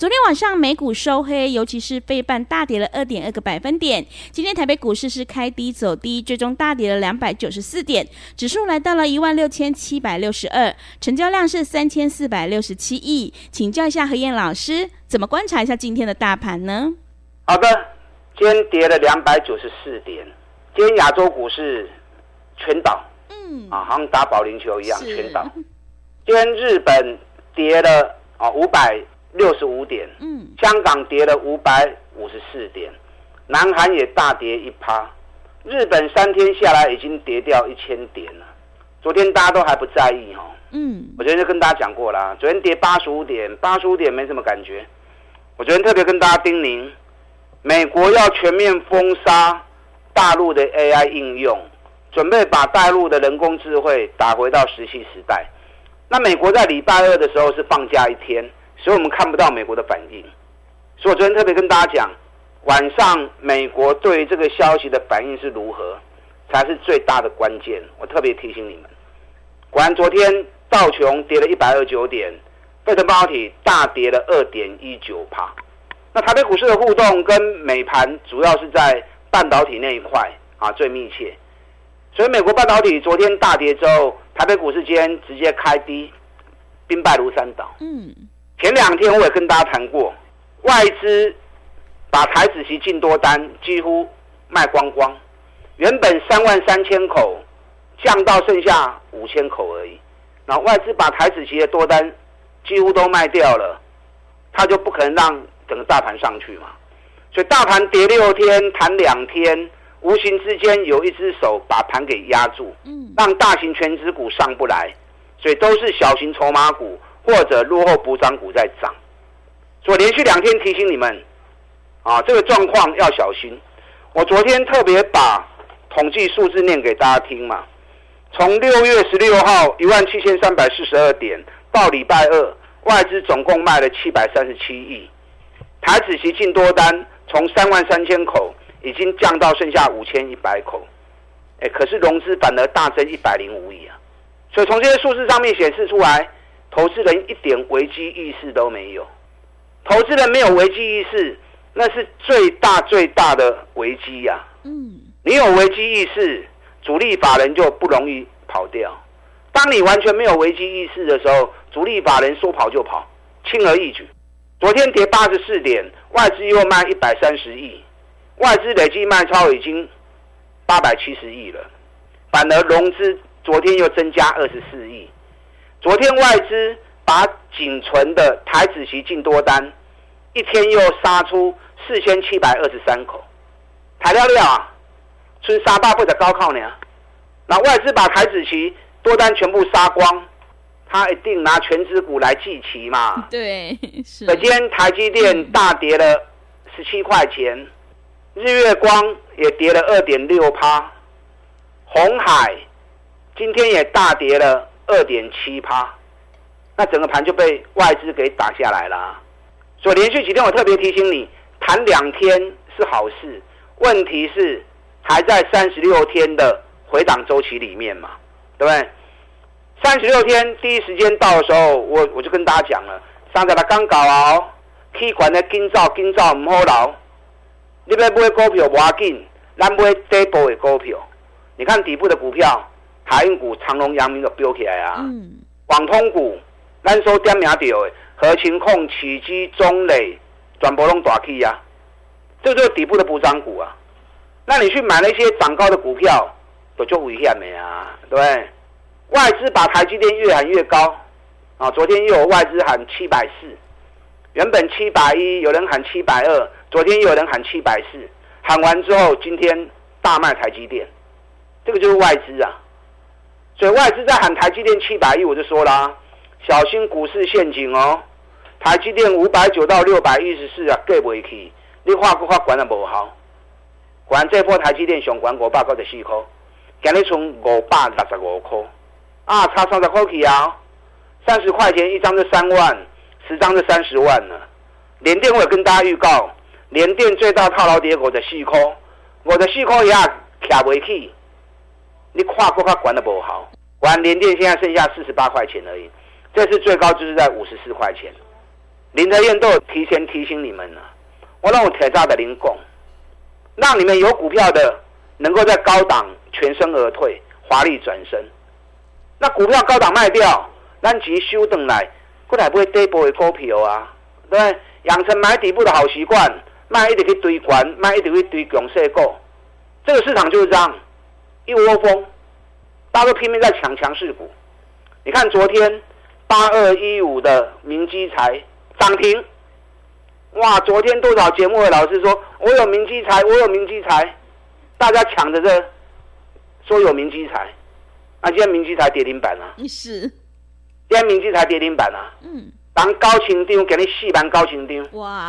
昨天晚上美股收黑，尤其是费半大跌了二点二个百分点。今天台北股市是开低走低，最终大跌了两百九十四点，指数来到了一万六千七百六十二，成交量是三千四百六十七亿。请教一下何燕老师，怎么观察一下今天的大盘呢？好的，今天跌了两百九十四点，今天亚洲股市全倒，嗯，啊，好像打保龄球一样全倒。今天日本跌了啊五百。六十五点，嗯，香港跌了五百五十四点，南韩也大跌一趴，日本三天下来已经跌掉一千点了。昨天大家都还不在意哦，嗯，我昨天就跟大家讲过啦，昨天跌八十五点，八十五点没什么感觉。我昨天特别跟大家叮咛，美国要全面封杀大陆的 AI 应用，准备把大陆的人工智慧打回到石器时代。那美国在礼拜二的时候是放假一天。所以我们看不到美国的反应，所以我昨天特别跟大家讲，晚上美国对这个消息的反应是如何，才是最大的关键。我特别提醒你们，果然昨天道琼跌了一百二九点，费城半导体大跌了二点一九帕。那台北股市的互动跟美盘主要是在半导体那一块啊最密切，所以美国半导体昨天大跌之后，台北股市今天直接开低，兵败如山倒。嗯。前两天我也跟大家谈过，外资把台子期进多单几乎卖光光，原本三万三千口降到剩下五千口而已。然后外资把台子期的多单几乎都卖掉了，他就不可能让整个大盘上去嘛。所以大盘跌六天，弹两天，无形之间有一只手把盘给压住，让大型全指股上不来，所以都是小型筹码股。或者落后补涨股在涨，所以连续两天提醒你们，啊，这个状况要小心。我昨天特别把统计数字念给大家听嘛，从六月十六号一万七千三百四十二点到礼拜二，外资总共卖了七百三十七亿，台子期净多单从三万三千口已经降到剩下五千一百口，哎，可是融资反而大增一百零五亿啊，所以从这些数字上面显示出来。投资人一点危机意识都没有，投资人没有危机意识，那是最大最大的危机呀。嗯，你有危机意识，主力法人就不容易跑掉。当你完全没有危机意识的时候，主力法人说跑就跑，轻而易举。昨天跌八十四点，外资又卖一百三十亿，外资累计卖超已经八百七十亿了，反而融资昨天又增加二十四亿。昨天外资把仅存的台子期进多单，一天又杀出四千七百二十三口，台料料啊，春杀大会的高靠呢？那外资把台子期多单全部杀光，他一定拿全指股来祭旗嘛？对，是。今天台积电大跌了十七块钱，日月光也跌了二点六趴，红海今天也大跌了。二点七趴，那整个盘就被外资给打下来了。所以连续几天我特别提醒你，谈两天是好事，问题是还在三十六天的回档周期里面嘛，对不对？三十六天第一时间到的时候，我我就跟大家讲了，上在他刚搞哦，气管的紧造紧造唔好捞，你要买股票挖紧，咱买底部的股票，你看底部的股票。海运股长隆、阳明都飙起来啊！网通股，咱说点名到的，合情控、起基、中磊、转博龙大起啊，这就是底部的补涨股啊。那你去买那些涨高的股票，都就危险的啊，对不对？外资把台积电越喊越高啊！昨天又有外资喊七百四，原本七百一，有人喊七百二，昨天又有人喊七百四，喊完之后，今天大卖台积电。这个就是外资啊。所以外资在喊台积电七百亿，我就说啦，小心股市陷阱哦。台积电五百九到六百一十四啊，过不去。你画不画管也不好？管这波台积电上管五百九十四块，今日从五百六十五块，啊，差三十块去啊！三十块钱一张就三万，十张就三十万了。联电我有跟大家预告，联电最大套牢跌五十四块，五十四块也卡不起。你跨国它管的不好，管联电现在剩下四十八块钱而已，这次最高就是在五十四块钱。林德燕都有提前提醒你们了，我让我铁炸的零供，让你们有股票的能够在高档全身而退，华丽转身。那股票高档卖掉，咱急修等来，过来不会跌波的股票啊？对，养成买底部的好习惯，卖一直去堆关，卖一直去堆强势股，这个市场就是这样。一窝蜂，大家都拼命在抢强势股。你看昨天八二一五的明基财涨停，哇！昨天多少节目的老师说我有明基财，我有明基财，大家抢着这说有明基财，那今天明基财跌停板了。是，今天明基财跌停板了。嗯。当高清丢给你四班高清丢。哇！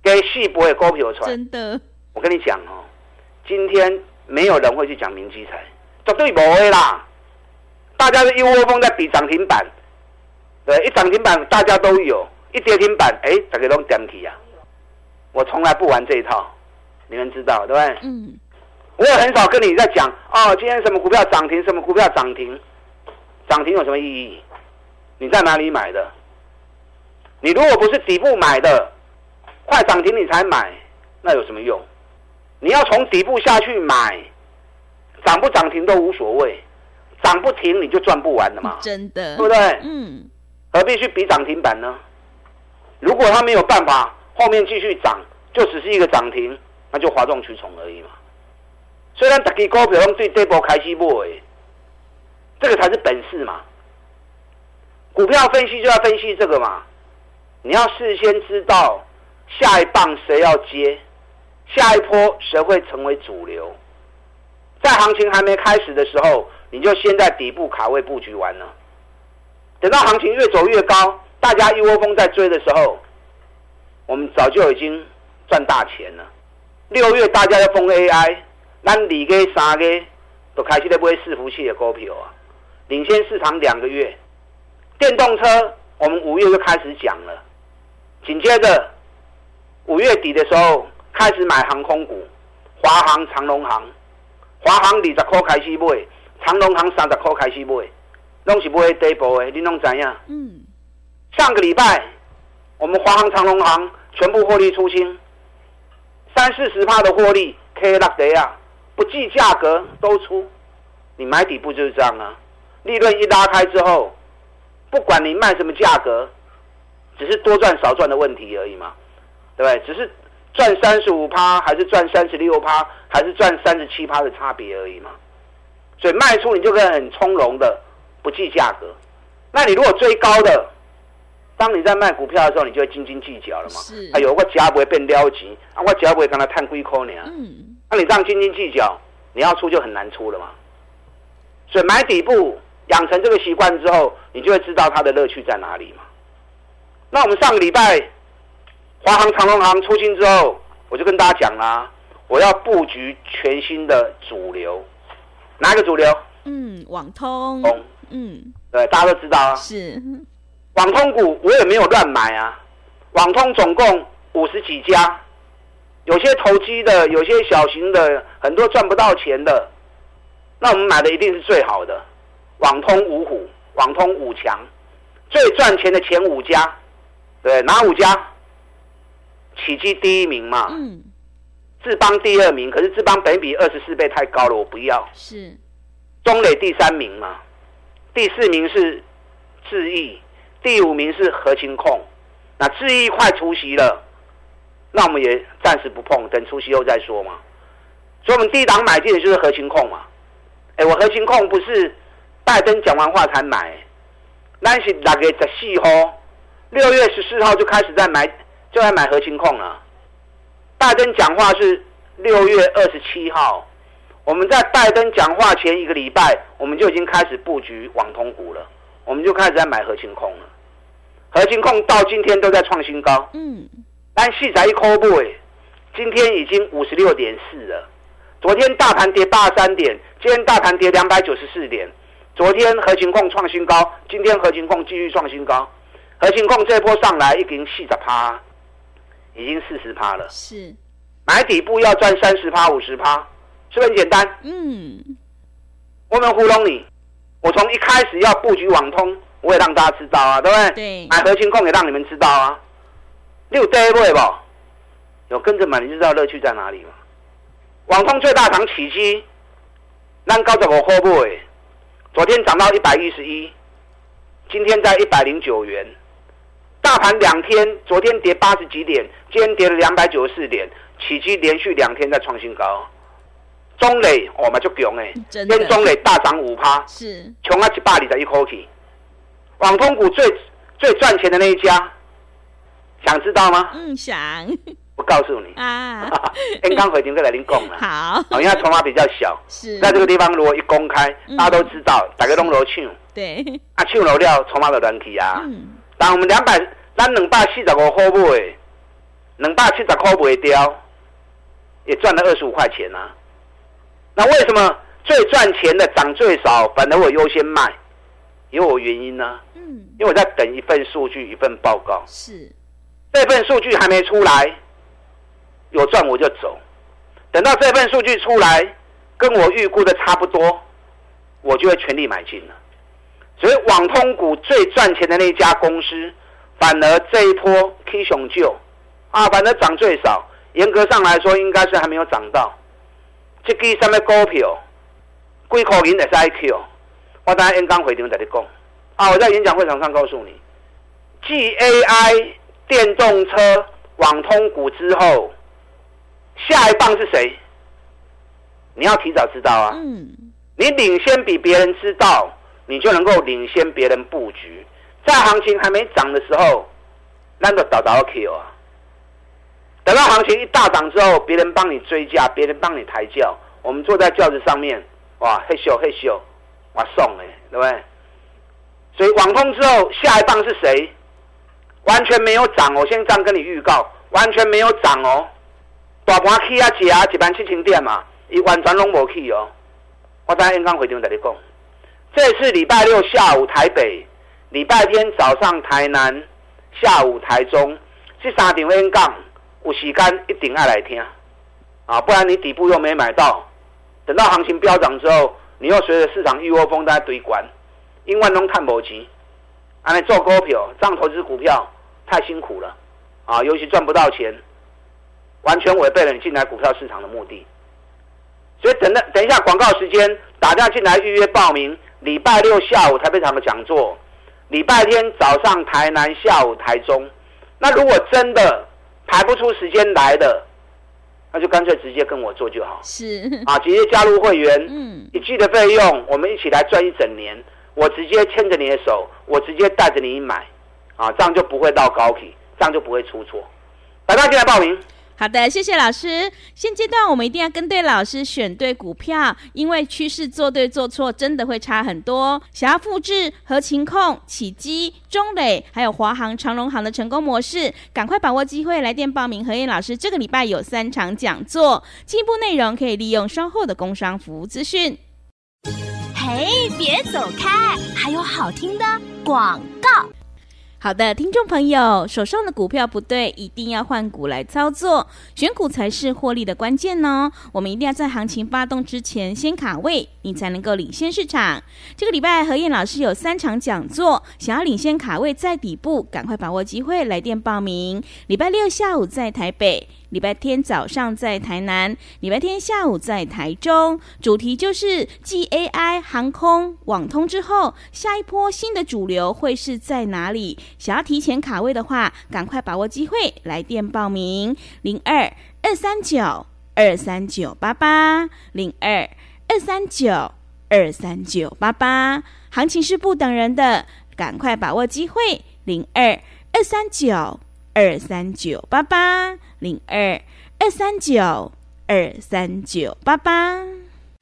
给细波的股票出来。真的。我跟你讲哦，今天。没有人会去讲明基材，绝对不会啦！大家是一窝蜂在比涨停板，对，一涨停板大家都有，一跌停板，哎，大家都点起啊！我从来不玩这一套，你们知道对不对？嗯。我也很少跟你在讲哦，今天什么股票涨停，什么股票涨停，涨停有什么意义？你在哪里买的？你如果不是底部买的，快涨停你才买，那有什么用？你要从底部下去买，涨不涨停都无所谓，涨不停你就赚不完了嘛，真的，对不对？嗯，何必去比涨停板呢？如果他没有办法后面继续涨，就只是一个涨停，那就哗众取宠而已嘛。虽然大家股票用对这波开始买，这个才是本事嘛。股票分析就要分析这个嘛，你要事先知道下一棒谁要接。下一波谁会成为主流？在行情还没开始的时候，你就先在底部卡位布局完了。等到行情越走越高，大家一窝蜂在追的时候，我们早就已经赚大钱了。六月大家要封 AI，那二个三个都开始在买伺服器的股票啊，领先市场两个月。电动车我们五月就开始讲了，紧接着五月底的时候。开始买航空股，华航、长龙航，华航二十块开始买，长龙航三十块开始买，拢是买底部的，你拢知影？嗯。上个礼拜，我们华航、长龙航全部获利出清，三四十帕的获利，K 落地啊，不计价格都出。你买底部就是这样啊，利润一拉开之后，不管你卖什么价格，只是多赚少赚的问题而已嘛，对不对？只是。赚三十五趴，还是赚三十六趴，还是赚三十七趴的差别而已嘛。所以卖出你就可以很从容的不计价格。那你如果追高的，当你在卖股票的时候，你就会斤斤计较了嘛。是。哎呦，我价不会变撩急，啊，我价不会跟他探龟壳呢。嗯。那你这样斤斤计较，你要出就很难出了嘛。所以买底部，养成这个习惯之后，你就会知道它的乐趣在哪里嘛。那我们上个礼拜。华航、长隆航出清之后，我就跟大家讲啦，我要布局全新的主流，哪个主流？嗯，网通。嗯，对，大家都知道啊。是。网通股我也没有乱买啊，网通总共五十几家，有些投机的，有些小型的，很多赚不到钱的，那我们买的一定是最好的。网通五虎，网通五强，最赚钱的前五家，对，哪五家？起基第一名嘛，嗯，智邦第二名，可是智邦本比二十四倍太高了，我不要。是，中磊第三名嘛，第四名是智毅，第五名是核心控。那智毅快出席了，那我们也暂时不碰，等出席后再说嘛。所以，我们第一档买进的就是核心控嘛。哎，我核心控不是拜登讲完话才买，那是六月十四号，六月十四号就开始在买。就来买核心控了。拜登讲话是六月二十七号，我们在拜登讲话前一个礼拜，我们就已经开始布局网通股了，我们就开始在买核心控了。核心控到今天都在创新高，嗯，但细仔一抠不诶，今天已经五十六点四了。昨天大盘跌八十三点，今天大盘跌两百九十四点。昨天核心控创新高，今天核心控继续创新高。核心控这波上来已经四十趴，已经四十趴了。是，买底部要赚三十趴、五十趴，是不是很简单？嗯，我们糊弄你，我从一开始要布局网通，我也让大家知道啊，对不对？对。买核心控也让你们知道啊。六 day 不？有跟着买你就知道乐趣在哪里嘛。网通最大涨起基，让高十五块不？昨天涨到一百一十一，今天在一百零九元。大盘两天，昨天跌八十几点，今天跌了两百九十四点，起基连续两天在创新高。中磊我们就强哎，今天中磊大涨五趴，是穷啊一百里的一口气。网通股最最赚钱的那一家，想知道吗？嗯，想。我告诉你啊，刚刚回停再来您讲了。好，因为筹码比较小，是在这个地方如果一公开，大家都知道，大家拢楼抢。对，啊抢楼料，筹码就乱起啊。但我们两百，咱两百四十五块买，两百七十块卖掉，也赚了二十五块钱啊。那为什么最赚钱的涨最少，反而我优先卖？有我原因呢。嗯，因为我在等一份数据，一份报告。是，这份数据还没出来。有赚我就走，等到这份数据出来，跟我预估的差不多，我就会全力买进了。所以网通股最赚钱的那家公司，反而这一波 K 熊救啊，反而涨最少。严格上来说，应该是还没有涨到。这个上面股票，贵口银的 IQ，我等下演讲会场在你讲啊，我在演讲会场上告诉你，G A I 电动车网通股之后。下一棒是谁？你要提早知道啊！嗯，你领先比别人知道，你就能够领先别人布局。在行情还没涨的时候，那个倒倒 Q 啊！等到行情一大涨之后，别人帮你追价，别人帮你抬轿，我们坐在轿子上面，哇，嘿咻嘿咻，哇送哎，对不对？所以网通之后，下一棒是谁？完全没有涨，我先这样跟你预告，完全没有涨哦。大盘起啊，几啊，几万七千点嘛，伊完全拢无去哦。我等下演讲会场跟你讲，这是礼拜六下午台北，礼拜天早上台南，下午台中，这三场演讲有时间一定要来听啊，不然你底部又没买到，等到行情飙涨之后，你又随着市场一窝蜂在堆关，因为拢看不起，安尼做股票，这样投资股票太辛苦了啊，尤其赚不到钱。完全违背了你进来股票市场的目的，所以等等等一下广告时间，打电话进来预约报名。礼拜六下午台北场的讲座，礼拜天早上台南，下午台中。那如果真的排不出时间来的，那就干脆直接跟我做就好。是啊，直接加入会员，嗯，一季的费用，我们一起来赚一整年。我直接牵着你的手，我直接带着你买，啊，这样就不会到高体，这样就不会出错。打电话进来报名。好的，谢谢老师。现阶段我们一定要跟对老师，选对股票，因为趋势做对做错真的会差很多。想要复制和情控、起基、中磊还有华航、长荣航的成功模式，赶快把握机会来电报名。何燕老师这个礼拜有三场讲座，进一步内容可以利用稍后的工商服务资讯。嘿，别走开，还有好听的广告。好的，听众朋友，手上的股票不对，一定要换股来操作，选股才是获利的关键哦。我们一定要在行情发动之前先卡位，你才能够领先市场。这个礼拜何燕老师有三场讲座，想要领先卡位在底部，赶快把握机会来电报名。礼拜六下午在台北。礼拜天早上在台南，礼拜天下午在台中，主题就是 GAI 航空网通之后，下一波新的主流会是在哪里？想要提前卡位的话，赶快把握机会，来电报名零二二三九二三九八八零二二三九二三九八八，行情是不等人的，赶快把握机会零二二三九。二三九八八零二二三九二三九八八。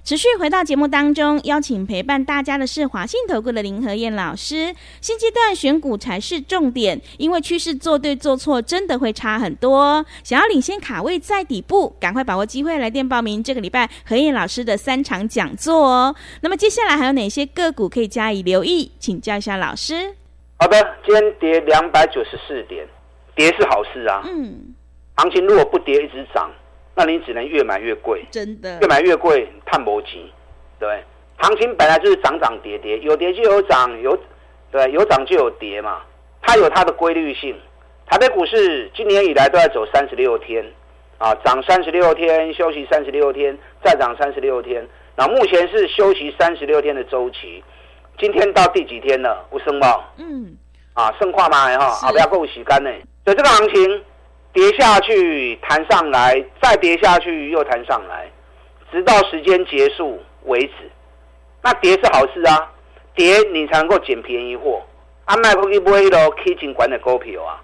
持续回到节目当中，邀请陪伴大家的是华信投顾的林和燕老师。现阶段选股才是重点，因为趋势做对做错真的会差很多。想要领先卡位在底部，赶快把握机会来电报名这个礼拜何燕老师的三场讲座哦。那么接下来还有哪些个股可以加以留意？请教一下老师。好的，今天跌两百九十四点，跌是好事啊。嗯，行情如果不跌一直涨。那你只能越买越贵，真的越买越贵，探不及，对，行情本来就是涨涨跌跌，有跌就有涨，有对有涨就有跌嘛，它有它的规律性。台北股市今年以来都在走三十六天，啊，涨三十六天，休息三十六天，再涨三十六天，那目前是休息三十六天的周期。今天到第几天了？不升吗？嗯，啊，升跨嘛哈，啊不要够洗干呢。所以这个行情。跌下去，弹上来，再跌下去，又弹上来，直到时间结束为止。那跌是好事啊，跌你才能够捡便宜货。啊，麦克一波一楼 K 金管的股票啊，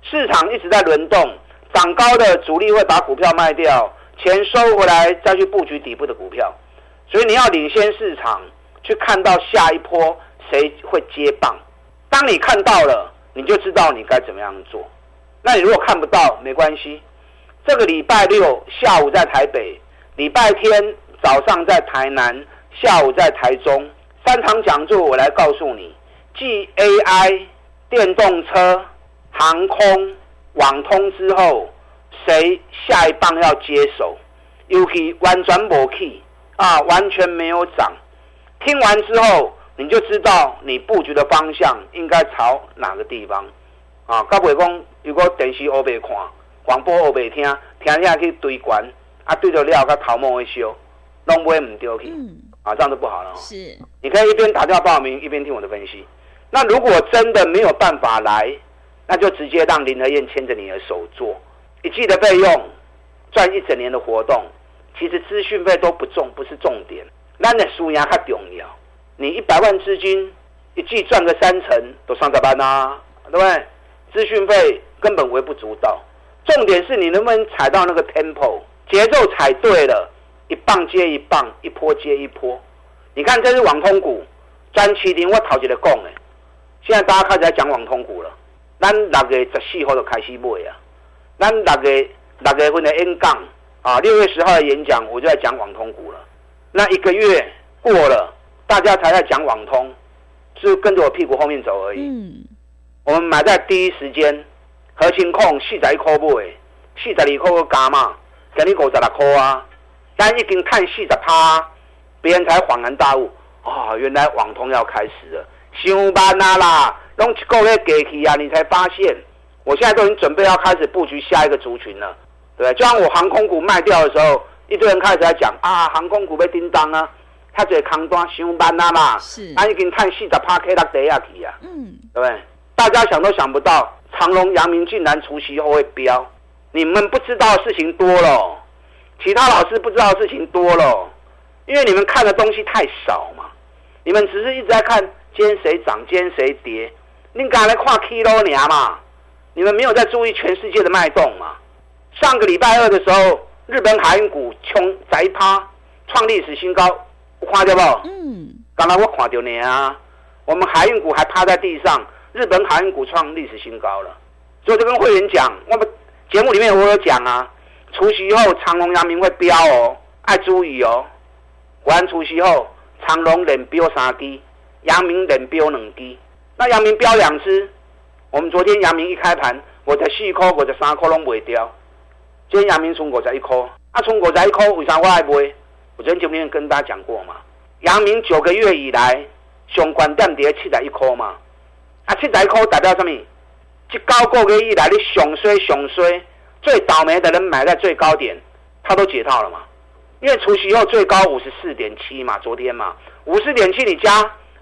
市场一直在轮动，涨高的主力会把股票卖掉，钱收回来再去布局底部的股票。所以你要领先市场，去看到下一波谁会接棒。当你看到了，你就知道你该怎么样做。那你如果看不到没关系，这个礼拜六下午在台北，礼拜天早上在台南，下午在台中，三场讲座我来告诉你，继 AI、电动车、航空、网通之后，谁下一棒要接手？尤其完全没去啊，完全没有涨。听完之后，你就知道你布局的方向应该朝哪个地方啊？高伟公。如果电视黑白看，广播黑白听，听下去堆关，啊对着了，甲头毛会烧，拢买唔丢去，啊这样就不好了。是，你可以一边打电话报名，一边听我的分析。那如果真的没有办法来，那就直接让林和燕牵着你的手做，一季的费用赚一整年的活动，其实资讯费都不重，不是重点，那的输赢较重要。你一百万资金，一季赚个三成，都上着班呐，对不对？资讯费。根本微不足道，重点是你能不能踩到那个 tempo 节奏踩对了，一棒接一棒，一波接一波。你看这是网通股，詹麒麟我头一个讲的，现在大家开始在讲网通股了。咱六月十四号就开始买啊，咱六月六月份的 N 杠啊，六月十号的演讲我就在讲网通股了。那一个月过了，大家才在讲网通，是跟着我屁股后面走而已。嗯，我们买在第一时间。核心控四十一块买，四十二块个加嘛，今日五十六块啊，但已经看四十趴，别人才恍然大悟，啊，原来网通要开始了，上班啦啦，弄一个月过去啊，你才发现，我现在都已经准备要开始布局下一个族群了，对？就像我航空股卖掉的时候，一堆人开始在讲啊，航空股被叮当啊，他这扛端上班啊嘛，是，他已经看四十趴 K 到底下去啊，嗯，对不对？大家想都想不到。长隆、阳明竟然除夕后会飙，你们不知道的事情多了，其他老师不知道的事情多了，因为你们看的东西太少嘛，你们只是一直在看今天谁涨，今天谁跌，你敢来跨 kilo 年嘛？你们没有在注意全世界的脉动嘛？上个礼拜二的时候，日本海运股冲宅趴创历史新高，看到不？嗯，刚才我看到你啊，我们海运股还趴在地上。日本海运股创历史新高了，所以就跟会员讲，我们节目里面我有讲啊，除夕后长隆、阳明会飙哦，爱注意哦。完除夕后，长隆连飙三支，阳明连飙两支。那阳明飙两支，我们昨天阳明一开盘，我才四块，我才三块拢卖掉。今天阳明从五十一块，啊，从五十一块为啥我爱卖？我昨天节目里面跟大家讲过嘛，阳明九个月以来，熊关点跌七十一块嘛。啊，七十块代表什么？这高个月以来，你熊衰熊衰，最倒霉的人买在最高点，他都解套了嘛？因为除夕后最高五十四点七嘛，昨天嘛，五十点七你加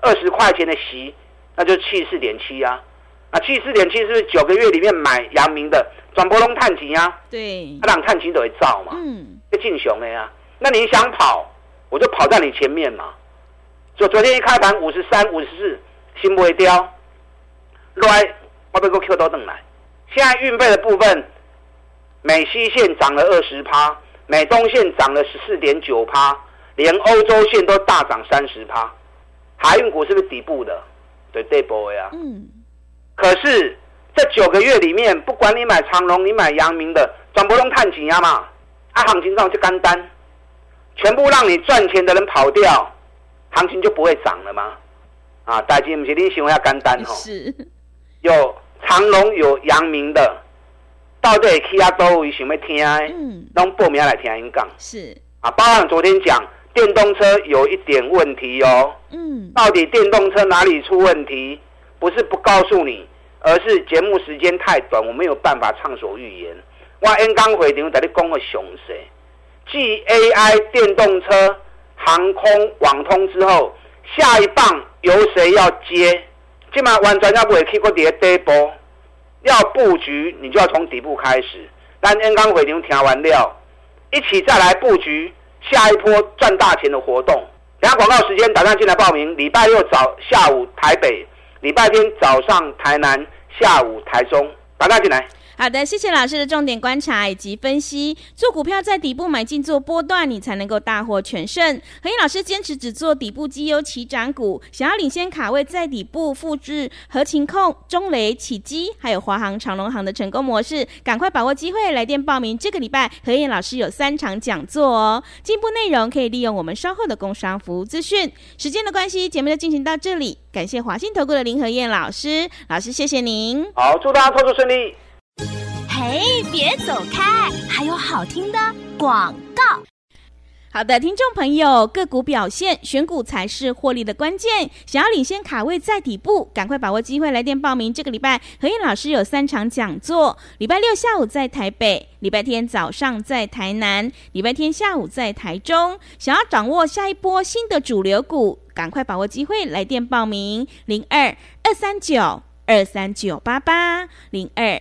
二十块钱的息，那就七四点七啊。啊，七四点七是不是九个月里面买阳明的转波龙探钱啊？对，他让探钱都会造嘛，嗯，就进熊的呀。那你想跑，我就跑在你前面嘛。就昨天一开盘五十三、五十四，心不会掉。来，我被个 Q 都等来。现在运费的部分，美西线涨了二十趴，美东线涨了十四点九趴，连欧洲线都大涨三十趴。海运股是不是底部的？对，对波呀。嗯。可是这九个月里面，不管你买长隆，你买阳明的，转不动探钱呀嘛？啊，行情上就干单，全部让你赚钱的人跑掉，行情就不会涨了吗？啊，大金不是你想要干单哦。是。有长隆有阳明的，到底其他都位想要听？嗯。拢报名来听音讲。是。啊，包含昨天讲。电动车有一点问题哦，嗯，到底电动车哪里出问题？不是不告诉你，而是节目时间太短，我没有办法畅所欲言。我 N 刚回场在你讲个熊谁？继 AI 电动车、航空、网通之后，下一棒由谁要接？今晚完全要不会去过跌跌波，要布局你就要从底部开始。但 N 刚回场听完料，一起再来布局。下一波赚大钱的活动，等下广告时间，打算进来报名。礼拜六早下午台北，礼拜天早上台南，下午台中，打算进来。好的，谢谢老师的重点观察以及分析。做股票在底部买进做波段，你才能够大获全胜。何燕老师坚持只做底部绩优起涨股，想要领先卡位在底部复制合情控、中雷、起基，还有华航、长隆航的成功模式，赶快把握机会来电报名。这个礼拜何燕老师有三场讲座哦，进步内容可以利用我们稍后的工商服务资讯。时间的关系，节目就进行到这里。感谢华信投顾的林何燕老师，老师谢谢您。好，祝大家操作顺利。嘿，别走开！还有好听的广告。好的，听众朋友，个股表现，选股才是获利的关键。想要领先卡位在底部，赶快把握机会，来电报名。这个礼拜何燕老师有三场讲座：礼拜六下午在台北，礼拜天早上在台南，礼拜天下午在台中。想要掌握下一波新的主流股，赶快把握机会，来电报名：零二二三九二三九八八零二。